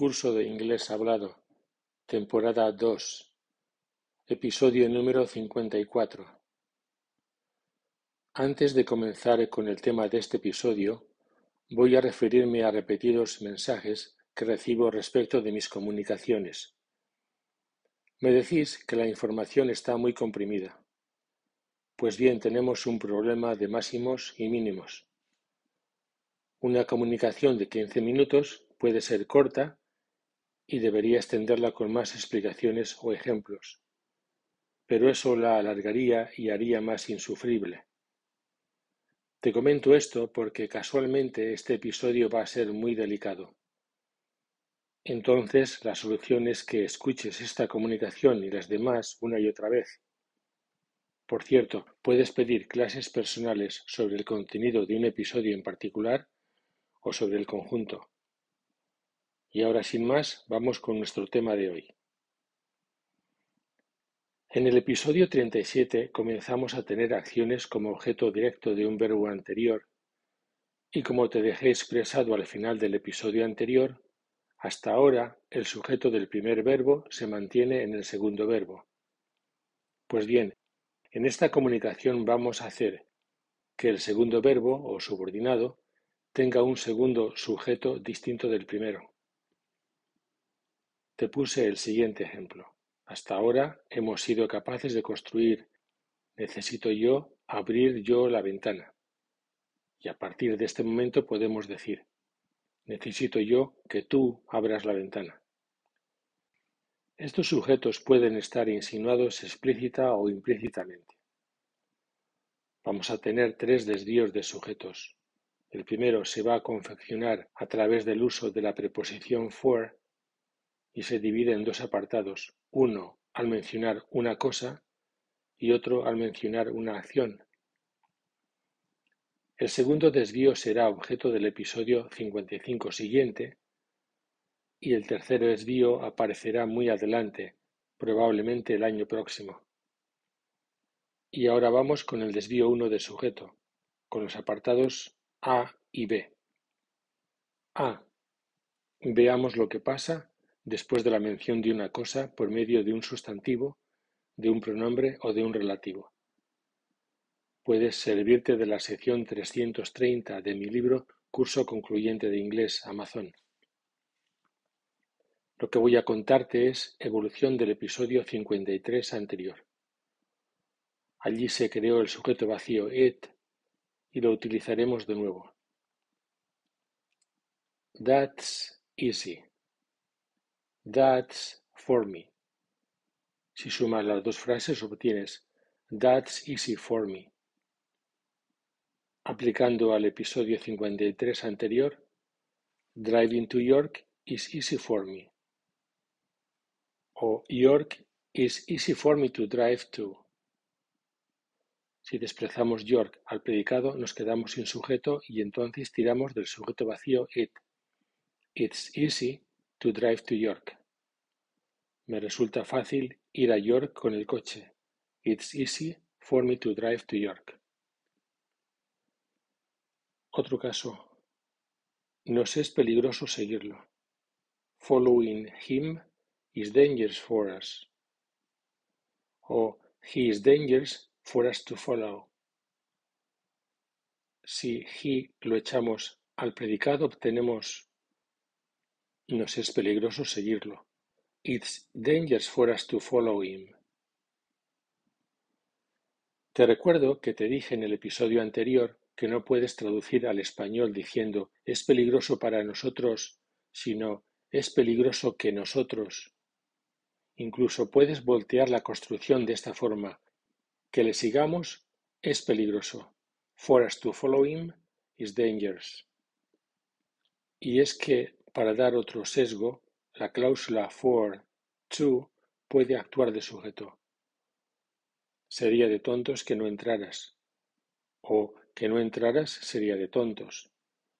Curso de Inglés Hablado, temporada 2, episodio número 54. Antes de comenzar con el tema de este episodio, voy a referirme a repetidos mensajes que recibo respecto de mis comunicaciones. Me decís que la información está muy comprimida. Pues bien, tenemos un problema de máximos y mínimos. Una comunicación de 15 minutos puede ser corta y debería extenderla con más explicaciones o ejemplos, pero eso la alargaría y haría más insufrible. Te comento esto porque casualmente este episodio va a ser muy delicado. Entonces, la solución es que escuches esta comunicación y las demás una y otra vez. Por cierto, puedes pedir clases personales sobre el contenido de un episodio en particular o sobre el conjunto. Y ahora sin más, vamos con nuestro tema de hoy. En el episodio 37 comenzamos a tener acciones como objeto directo de un verbo anterior y como te dejé expresado al final del episodio anterior, hasta ahora el sujeto del primer verbo se mantiene en el segundo verbo. Pues bien, en esta comunicación vamos a hacer que el segundo verbo o subordinado tenga un segundo sujeto distinto del primero. Te puse el siguiente ejemplo. Hasta ahora hemos sido capaces de construir necesito yo abrir yo la ventana. Y a partir de este momento podemos decir necesito yo que tú abras la ventana. Estos sujetos pueden estar insinuados explícita o implícitamente. Vamos a tener tres desvíos de sujetos. El primero se va a confeccionar a través del uso de la preposición for y se divide en dos apartados, uno al mencionar una cosa y otro al mencionar una acción. El segundo desvío será objeto del episodio 55 siguiente y el tercer desvío aparecerá muy adelante, probablemente el año próximo. Y ahora vamos con el desvío 1 de sujeto, con los apartados A y B. A. Veamos lo que pasa después de la mención de una cosa por medio de un sustantivo, de un pronombre o de un relativo. Puedes servirte de la sección 330 de mi libro Curso Concluyente de Inglés Amazon. Lo que voy a contarte es evolución del episodio 53 anterior. Allí se creó el sujeto vacío it y lo utilizaremos de nuevo. That's easy. That's for me. Si sumas las dos frases obtienes That's easy for me. Aplicando al episodio 53 anterior, Driving to York is easy for me. O York is easy for me to drive to. Si desplazamos York al predicado, nos quedamos sin sujeto y entonces tiramos del sujeto vacío it. It's easy to drive to York. Me resulta fácil ir a York con el coche. It's easy for me to drive to York. Otro caso. Nos es peligroso seguirlo. Following him is dangerous for us. O he is dangerous for us to follow. Si he lo echamos al predicado obtenemos nos es peligroso seguirlo. It's dangerous for us to follow him. Te recuerdo que te dije en el episodio anterior que no puedes traducir al español diciendo es peligroso para nosotros, sino es peligroso que nosotros. Incluso puedes voltear la construcción de esta forma. Que le sigamos es peligroso. For us to follow him is dangerous. Y es que para dar otro sesgo, la cláusula for to puede actuar de sujeto. Sería de tontos que no entraras. O que no entraras sería de tontos.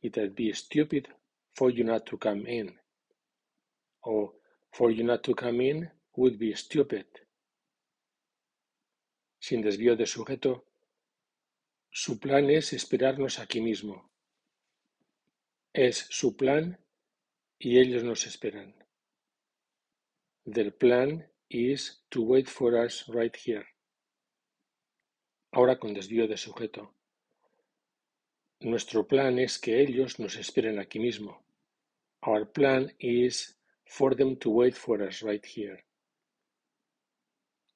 It'd be stupid for you not to come in. O for you not to come in would be stupid. Sin desvío de sujeto, su plan es esperarnos aquí mismo. Es su plan y ellos nos esperan. Their plan is to wait for us right here. Ahora con desvío de sujeto. Nuestro plan es que ellos nos esperen aquí mismo. Our plan is for them to wait for us right here.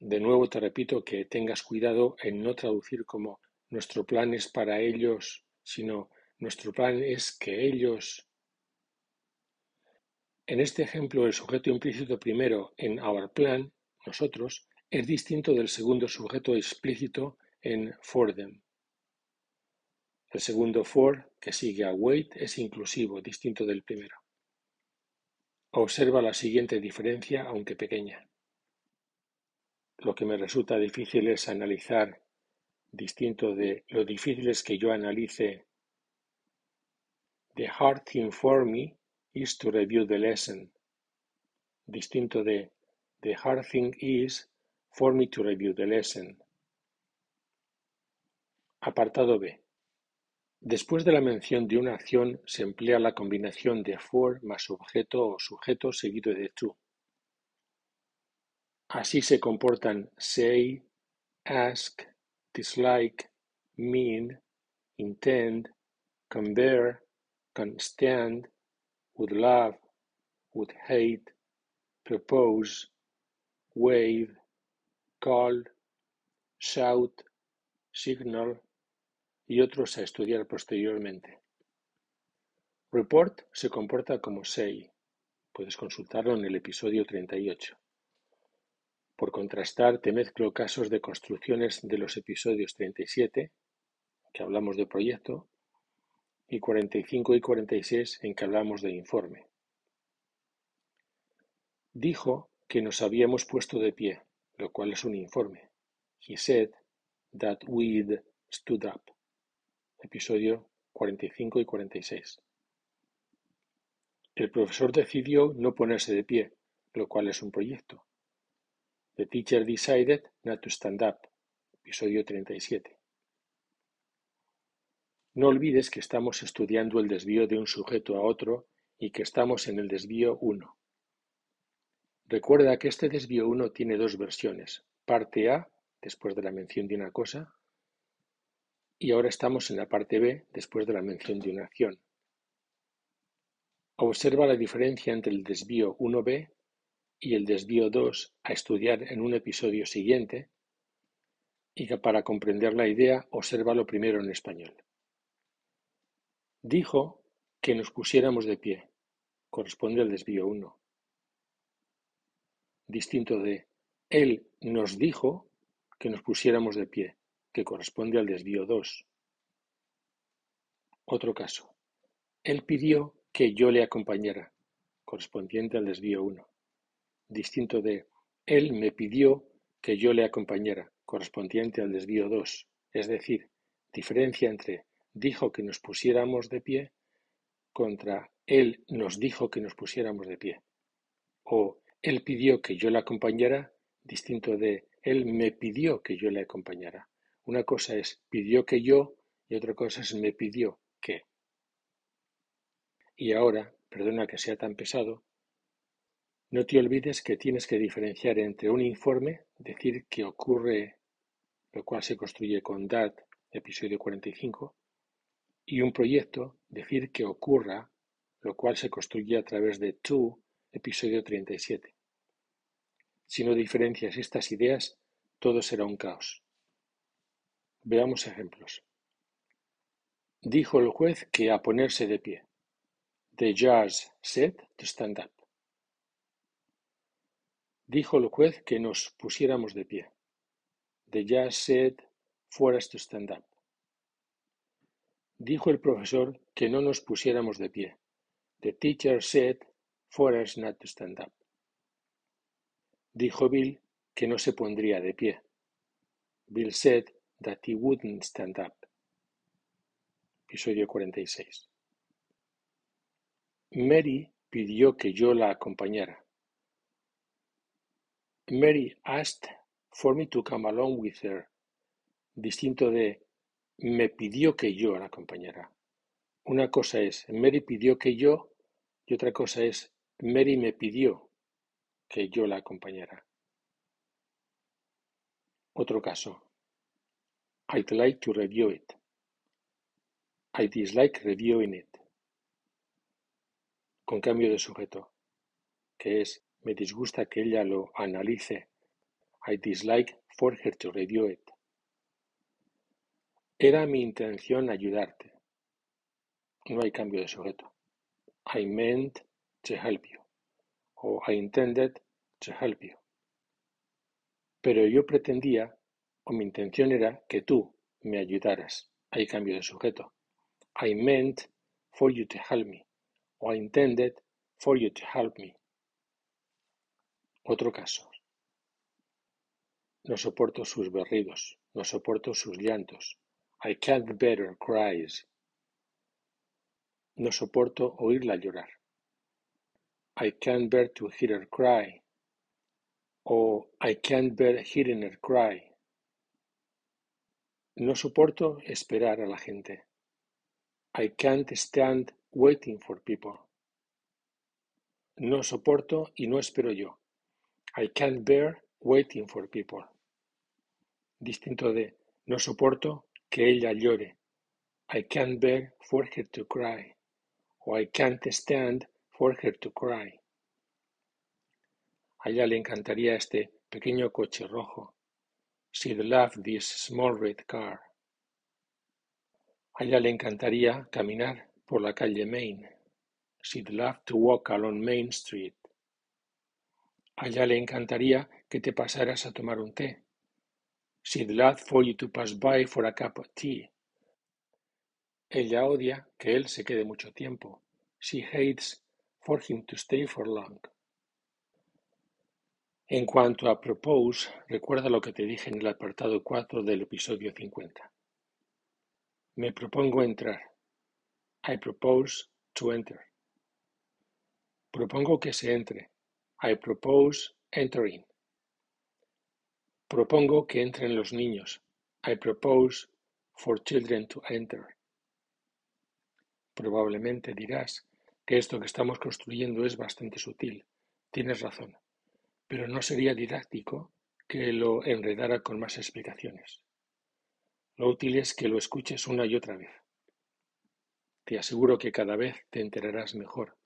De nuevo te repito que tengas cuidado en no traducir como nuestro plan es para ellos, sino nuestro plan es que ellos. En este ejemplo, el sujeto implícito primero en our plan, nosotros, es distinto del segundo sujeto explícito en for them. El segundo for, que sigue a wait, es inclusivo, distinto del primero. Observa la siguiente diferencia, aunque pequeña. Lo que me resulta difícil es analizar, distinto de lo difícil es que yo analice. The hard thing for me is to review the lesson. Distinto de The hard thing is for me to review the lesson. Apartado B. Después de la mención de una acción se emplea la combinación de for más objeto o sujeto seguido de to. Así se comportan say, ask, dislike, mean, intend, can bear, would love, would hate, propose, wave, call, shout, signal, y otros a estudiar posteriormente. Report se comporta como say. Puedes consultarlo en el episodio 38. Por contrastar, te mezclo casos de construcciones de los episodios 37, que hablamos de proyecto, y 45 y 46, en que hablamos de informe. Dijo que nos habíamos puesto de pie, lo cual es un informe. He said that we'd stood up episodio 45 y 46. El profesor decidió no ponerse de pie, lo cual es un proyecto. The teacher decided not to stand up, episodio 37. No olvides que estamos estudiando el desvío de un sujeto a otro y que estamos en el desvío 1. Recuerda que este desvío 1 tiene dos versiones, parte A, después de la mención de una cosa, y ahora estamos en la parte B después de la mención de una acción. Observa la diferencia entre el desvío 1b y el desvío 2 a estudiar en un episodio siguiente y que para comprender la idea lo primero en español. Dijo que nos pusiéramos de pie. Corresponde al desvío 1. Distinto de Él nos dijo que nos pusiéramos de pie que corresponde al desvío dos. Otro caso. Él pidió que yo le acompañara, correspondiente al desvío 1. Distinto de Él me pidió que yo le acompañara, correspondiente al desvío 2. Es decir, diferencia entre dijo que nos pusiéramos de pie contra Él nos dijo que nos pusiéramos de pie. O Él pidió que yo le acompañara, distinto de Él me pidió que yo le acompañara. Una cosa es pidió que yo y otra cosa es me pidió que. Y ahora, perdona que sea tan pesado, no te olvides que tienes que diferenciar entre un informe, decir que ocurre, lo cual se construye con DAT, episodio 45, y un proyecto, decir que ocurra, lo cual se construye a través de TO, episodio 37. Si no diferencias estas ideas, todo será un caos. Veamos ejemplos. Dijo el juez que a ponerse de pie. The judge said to stand up. Dijo el juez que nos pusiéramos de pie. The judge said for to stand up. Dijo el profesor que no nos pusiéramos de pie. The teacher said for us not to stand up. Dijo Bill que no se pondría de pie. Bill said that he wouldn't stand up. Episodio 46. Mary pidió que yo la acompañara. Mary asked for me to come along with her. Distinto de me pidió que yo la acompañara. Una cosa es Mary pidió que yo Y otra cosa es, Mary me pidió que yo la acompañara. Otro caso. I'd like to review it. I dislike reviewing it. Con cambio de sujeto, que es me disgusta que ella lo analice. I dislike for her to review it. Era mi intención ayudarte. No hay cambio de sujeto. I meant to help you. O I intended to help you. Pero yo pretendía, o mi intención era, que tú me ayudaras. Hay cambio de sujeto. I meant for you to help me. O I intended for you to help me. Otro caso. No soporto sus berridos. No soporto sus llantos. I can't bear cries. No soporto oírla llorar. I can't bear to hear her cry. O I can't bear hearing her cry. No soporto esperar a la gente. I can't stand waiting for people. No soporto y no espero yo. I can't bear waiting for people. Distinto de no soporto que ella llore. I can't bear for her to cry. O I can't stand for her to cry. A ella le encantaría este pequeño coche rojo. She'd love this small red car. A ella le encantaría caminar por la calle Main. She'd love to walk along Main Street. A ella le encantaría que te pasaras a tomar un té. She'd love for you to pass by for a cup of tea. Ella odia que él se quede mucho tiempo. She hates for him to stay for long. En cuanto a propose, recuerda lo que te dije en el apartado 4 del episodio 50. Me propongo entrar. I propose to enter. Propongo que se entre. I propose entering. Propongo que entren los niños. I propose for children to enter. Probablemente dirás que esto que estamos construyendo es bastante sutil. Tienes razón, pero no sería didáctico que lo enredara con más explicaciones. Lo útil es que lo escuches una y otra vez. Te aseguro que cada vez te enterarás mejor.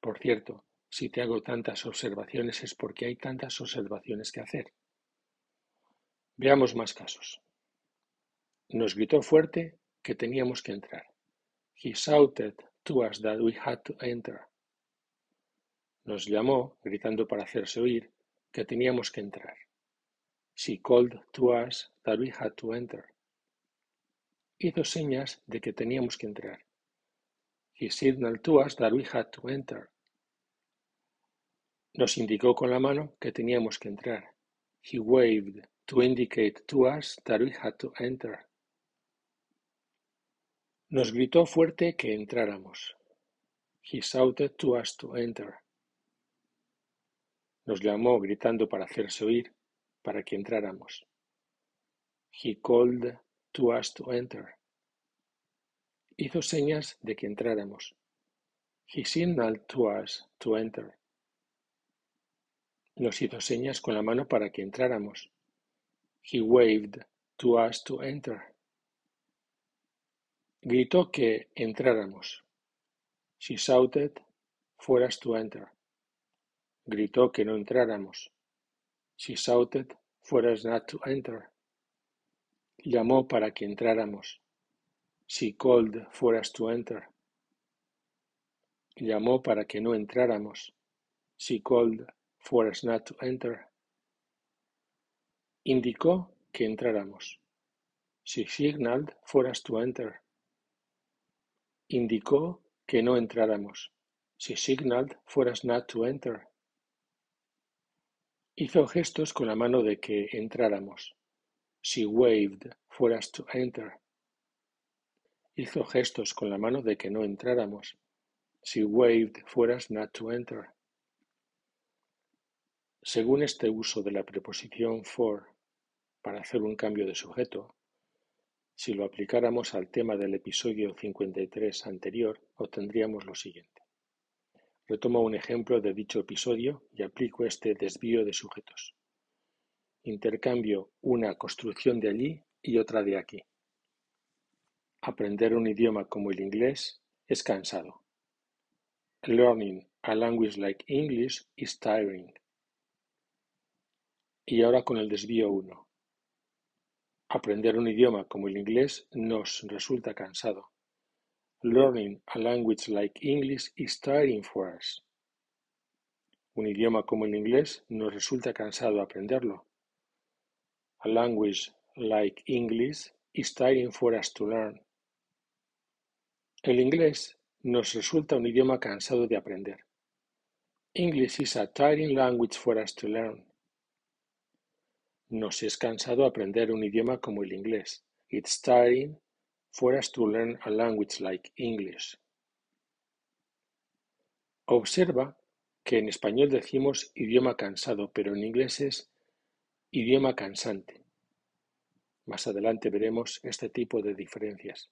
Por cierto, si te hago tantas observaciones es porque hay tantas observaciones que hacer. Veamos más casos. Nos gritó fuerte que teníamos que entrar. He shouted to us that we had to enter. Nos llamó, gritando para hacerse oír, que teníamos que entrar. She called to us that we had to enter. Hizo señas de que teníamos que entrar. He signaled to us that we had to enter. Nos indicó con la mano que teníamos que entrar. He waved to indicate to us that we had to enter. Nos gritó fuerte que entráramos. He shouted to us to enter. Nos llamó gritando para hacerse oír para que entráramos. He called to us to enter. Hizo señas de que entráramos. He signaled to us to enter. Nos hizo señas con la mano para que entráramos. He waved to us to enter. Gritó que entráramos. She shouted for us to enter. Gritó que no entráramos. She shouted for us not to enter. Llamó para que entráramos. She called for us to enter. Llamó para que no entráramos. She called for us not to enter. Indicó que entráramos. She signaled for us to enter. Indicó que no entráramos. She signaled for us not to enter. Hizo gestos con la mano de que entráramos. She waved for us to enter. Hizo gestos con la mano de que no entráramos. She waved for us not to enter. Según este uso de la preposición for para hacer un cambio de sujeto, Si lo aplicáramos al tema del episodio 53 anterior, obtendríamos lo siguiente. Retomo un ejemplo de dicho episodio y aplico este desvío de sujetos. Intercambio una construcción de allí y otra de aquí. Aprender un idioma como el inglés es cansado. Learning a language like English is tiring. Y ahora con el desvío 1. Aprender un idioma como el inglés nos resulta cansado. Learning a language like English is tiring for us. Un idioma como el inglés nos resulta cansado aprenderlo. A language like English is tiring for us to learn. El inglés nos resulta un idioma cansado de aprender. English is a tiring language for us to learn. Nos es cansado aprender un idioma como el inglés. It's tiring for us to learn a language like English. Observa que en español decimos idioma cansado, pero en inglés es idioma cansante. Más adelante veremos este tipo de diferencias.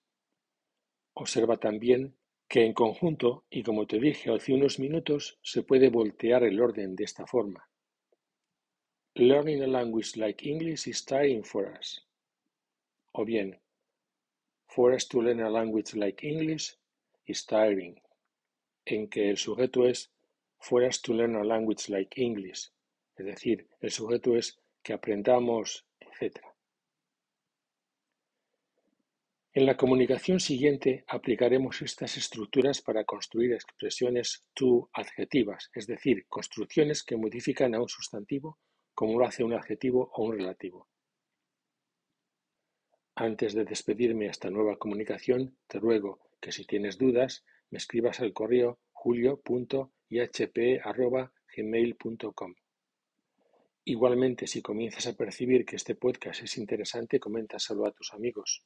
Observa también que en conjunto, y como te dije hace unos minutos, se puede voltear el orden de esta forma. Learning a language like English is tiring for us. O bien, for us to learn a language like English is tiring, en que el sujeto es for us to learn a language like English, es decir, el sujeto es que aprendamos, etc. En la comunicación siguiente aplicaremos estas estructuras para construir expresiones to adjetivas, es decir, construcciones que modifican a un sustantivo como lo hace un adjetivo o un relativo. Antes de despedirme esta nueva comunicación, te ruego que si tienes dudas, me escribas al correo julio.ihp.gmail.com. Igualmente, si comienzas a percibir que este podcast es interesante, coméntaselo a tus amigos.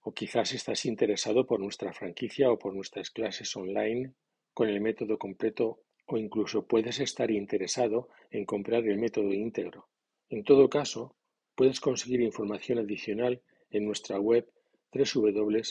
O quizás estás interesado por nuestra franquicia o por nuestras clases online con el método completo o incluso puedes estar interesado en comprar el método íntegro. En todo caso, puedes conseguir información adicional en nuestra web www.ihpe.es.